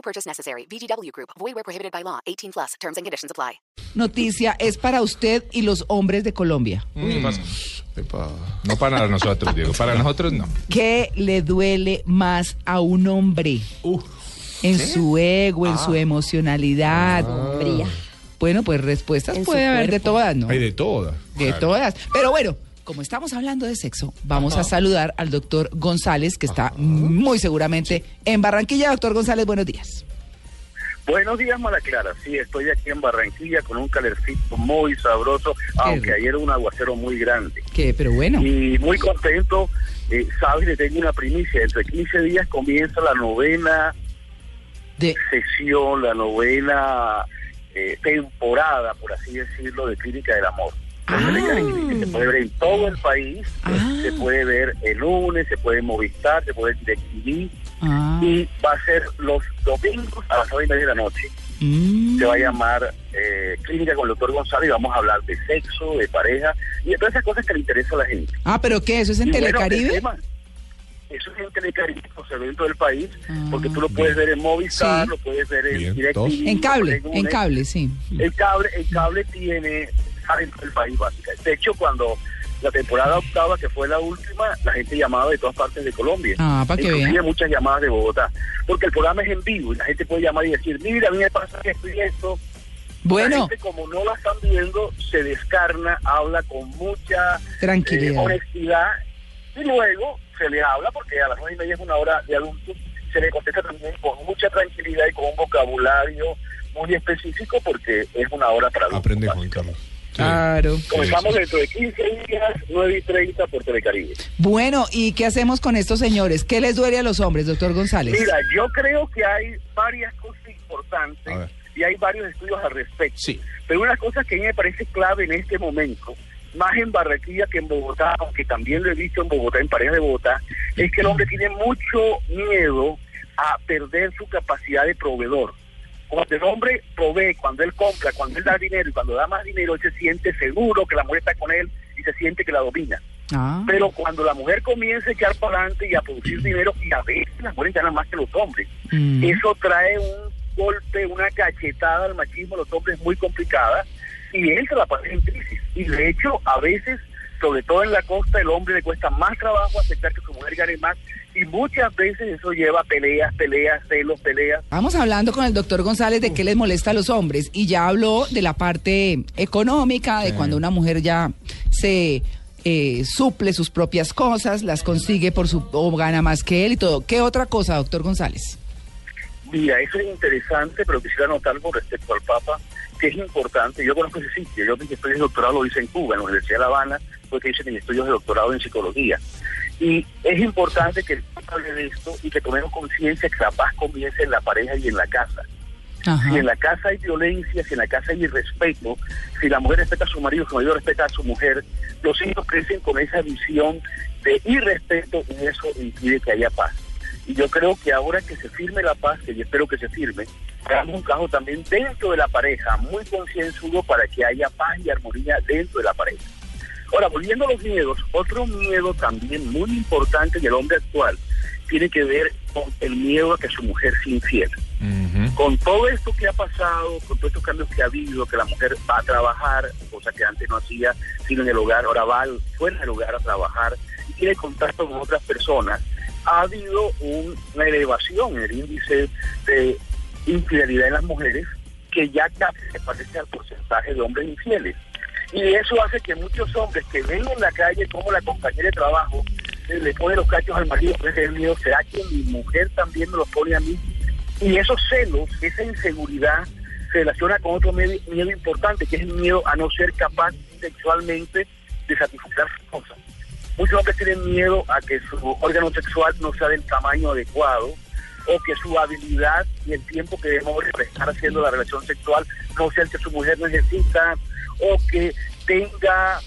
No purchase necessary. VGW Group. Void where prohibited by law. 18 plus. Terms and conditions apply. Noticia es para usted y los hombres de Colombia. No para nosotros, Diego. Para nosotros no. ¿Qué le duele más a un hombre? en su ego, en su emocionalidad. Bueno, pues respuestas puede haber de todas, ¿no? Hay de todas. De Claro. todas. Pero bueno, como estamos hablando de sexo, vamos a saludar al doctor González, que está muy seguramente en Barranquilla. Doctor González, buenos días. Buenos días, Mara Clara. Sí, estoy aquí en Barranquilla con un calorcito muy sabroso, aunque ayer un aguacero muy grande. Que, pero bueno. Y muy contento, eh, sabes, le tengo una primicia. Dentro de 15 días comienza la novena De, sesión, la novena eh, temporada, por así decirlo, de Clínica del Amor. Ah. Se puede ver en todo el país, Ah. se puede ver el lunes, se puede en Movistar, se puede ver en DirecTV, ah, y va a ser los domingos a las nueve y media de la noche. mm, se va a llamar eh, Clínica con el doctor González y vamos a hablar de sexo, de pareja y de todas esas cosas que le interesan a la gente. Ah, pero ¿qué? ¿Eso es en Y bueno, Telecaribe? tema- eso es en Telecaribe, los eventos del país, Ah, porque tú lo puedes ver en Movistar, Sí. lo puedes ver en DirecTV, dos. En cable, en en cable, sí. El cable, el cable tiene dentro del país básicamente. De hecho, cuando la temporada octava, que fue la última, la gente llamaba de todas partes de Colombia. Ah, para que Inclusive muchas llamadas de Bogotá. Porque el programa es en vivo y la gente puede llamar y decir, mira, a mí me pasa esto y esto. La Bueno, gente, como no la están viendo, se descarna, habla con mucha eh, Tranquilidad. honestidad y luego se le habla, porque a las nueve y media es una hora de adultos, se le contesta también con mucha tranquilidad y con un vocabulario muy específico, porque es una hora para adultos. Aprende, Juan Carlos. Claro. Comenzamos dentro de 15 días, 9 y 30 por Telecaribe. Bueno, ¿y qué hacemos con estos señores? ¿Qué les duele a los hombres, doctor González? Mira, yo creo que hay varias cosas importantes y hay varios estudios al respecto. Sí. Pero una cosa que a mí me parece clave en este momento, más en Barranquilla que en Bogotá, aunque también lo he visto en Bogotá, en parejas de Bogotá, es que el hombre tiene mucho miedo a perder su capacidad de proveedor. Cuando el hombre provee, cuando él compra, cuando él da dinero y cuando da más dinero, él se siente seguro que la mujer está con él y se siente que la domina. Ah, Pero cuando la mujer comienza a echar para adelante y a producir dinero, y a veces las mujeres ganan más que los hombres, mm, eso trae un golpe, una cachetada al machismo a los hombres muy complicada y entra la pareja en crisis. Y de hecho, a veces, sobre todo en la costa, el hombre le cuesta más trabajo aceptar que su mujer gane más y muchas veces eso lleva a peleas, peleas, celos, peleas. Vamos hablando con el doctor González de qué les molesta a los hombres y ya habló de la parte económica, de cuando una mujer ya se eh, suple sus propias cosas, las consigue por su o gana más que él y todo. ¿Qué otra cosa, doctor González? Mira, eso es interesante, pero quisiera anotar algo respecto al Papa, que es importante. Yo conozco ese sitio, yo mis estudios de doctorado lo hice en Cuba, en la Universidad de La Habana, porque hice mis estudios de doctorado en psicología. Y es importante que el hable de esto y que tomemos conciencia que la paz comienza en la pareja y en la casa. Ajá. Si en la casa hay violencia, si en la casa hay irrespeto, si la mujer respeta a su marido, su marido respeta a su mujer, los hijos crecen con esa visión de irrespeto y eso impide que haya paz. Y yo creo que ahora que se firme la paz, que yo espero que se firme, hagamos un trabajo también dentro de la pareja, muy concienzudo para que haya paz y armonía dentro de la pareja. Ahora, volviendo a los miedos, otro miedo también muy importante en el hombre actual tiene que ver con el miedo a que su mujer sea infiel. Con todo esto que ha pasado, con todos estos cambios que ha habido, que la mujer va a trabajar, cosa que antes no hacía, sino en el hogar, ahora va fuera del hogar a trabajar y tiene contacto con otras personas, ha habido un- una elevación en el índice de infidelidad en las mujeres que ya casi se parece al porcentaje de hombres infieles. Y eso hace que muchos hombres que ven en la calle como la compañera de trabajo le pone los cachos al marido, pues el mío, ¿será que mi mujer también me los pone a mí? Y esos celos, esa inseguridad, se relaciona con otro miedo importante, que es el miedo a no ser capaz sexualmente de satisfacer sus cosas. Muchos hombres tienen miedo a que su órgano sexual no sea del tamaño adecuado, o que su habilidad y el tiempo que demore para estar haciendo la relación sexual no sea el que su mujer necesita, o que tenga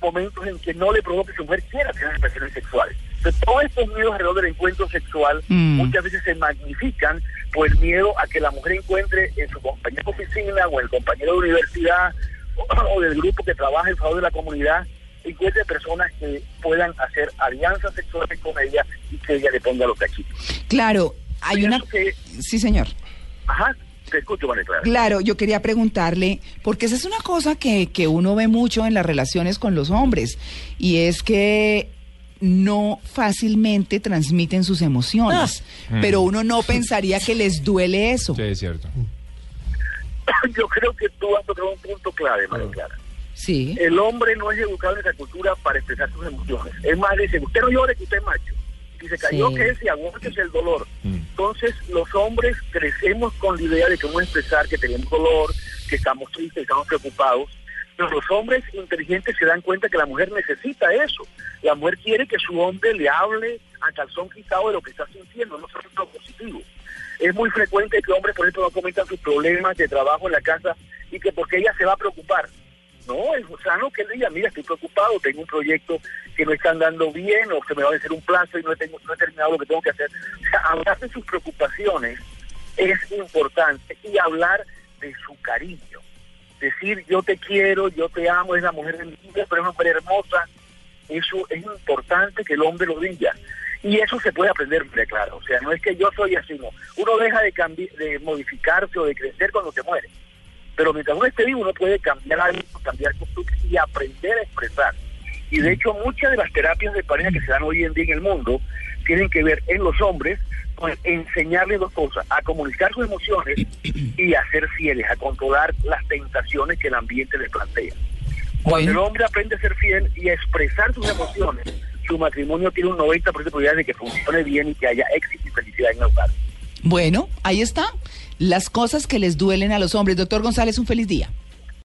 momentos en que no le provoque que su mujer quiera tener relaciones sexuales. Entonces, todos estos miedos alrededor del encuentro sexual Mm. muchas veces se magnifican por el miedo a que la mujer encuentre en su compañero de oficina o el compañero de universidad o, o del grupo que trabaja en favor de la comunidad, encuentre personas que puedan hacer alianzas sexuales con ella y que ella le ponga los cachitos. Claro, hay una... Que- Sí, señor. Ajá, te escucho, María Clara. Claro, yo quería preguntarle, porque esa es una cosa que, que uno ve mucho en las relaciones con los hombres, y es que no fácilmente transmiten sus emociones, Ah. pero uno no pensaría que les duele eso. Sí, es cierto. Yo creo que tú has tocado un punto clave, María Clara. Sí. El hombre no es educado en esa cultura para expresar sus emociones. Es más, dice, usted no llore que usted es macho. Si se cayó, Sí. que es y aguántese el dolor. Mm. Entonces, los hombres crecemos con la idea de que vamos expresar que tenemos dolor, que estamos tristes, que estamos preocupados. Pero los hombres inteligentes se dan cuenta que la mujer necesita eso. La mujer quiere que su hombre le hable a calzón quitado de lo que está sintiendo, no solo lo positivo. Es muy frecuente que hombres, por ejemplo, no comentan sus problemas de trabajo en la casa y que porque ella se va a preocupar. No, es sano que él diga, mira, estoy preocupado, tengo un proyecto que no está andando bien o se me va a vencer un plazo y no he, terminado lo que tengo que hacer. O sea, hablar de sus preocupaciones es importante y hablar de su cariño. Decir, yo te quiero, yo te amo, es la mujer de mi vida, pero es una mujer hermosa. Eso es importante que el hombre lo diga. Y eso se puede aprender, Clara. O sea, no es que yo soy así, no. Uno deja de, de modificarse o de crecer cuando se muere. Pero mientras uno esté vivo, uno puede cambiar hábitos, cambiar costumbres y aprender a expresar. Y de hecho, muchas de las terapias de pareja que se dan hoy en día en el mundo tienen que ver en los hombres con enseñarles dos cosas, a comunicar sus emociones y a ser fieles, a controlar las tentaciones que el ambiente les plantea. Cuando el hombre aprende a ser fiel y a expresar sus emociones, su matrimonio tiene un 90% de probabilidades de que funcione bien y que haya éxito y felicidad en el hogar. Bueno, ahí está. Las cosas que les duelen a los hombres. Doctor González, un feliz día.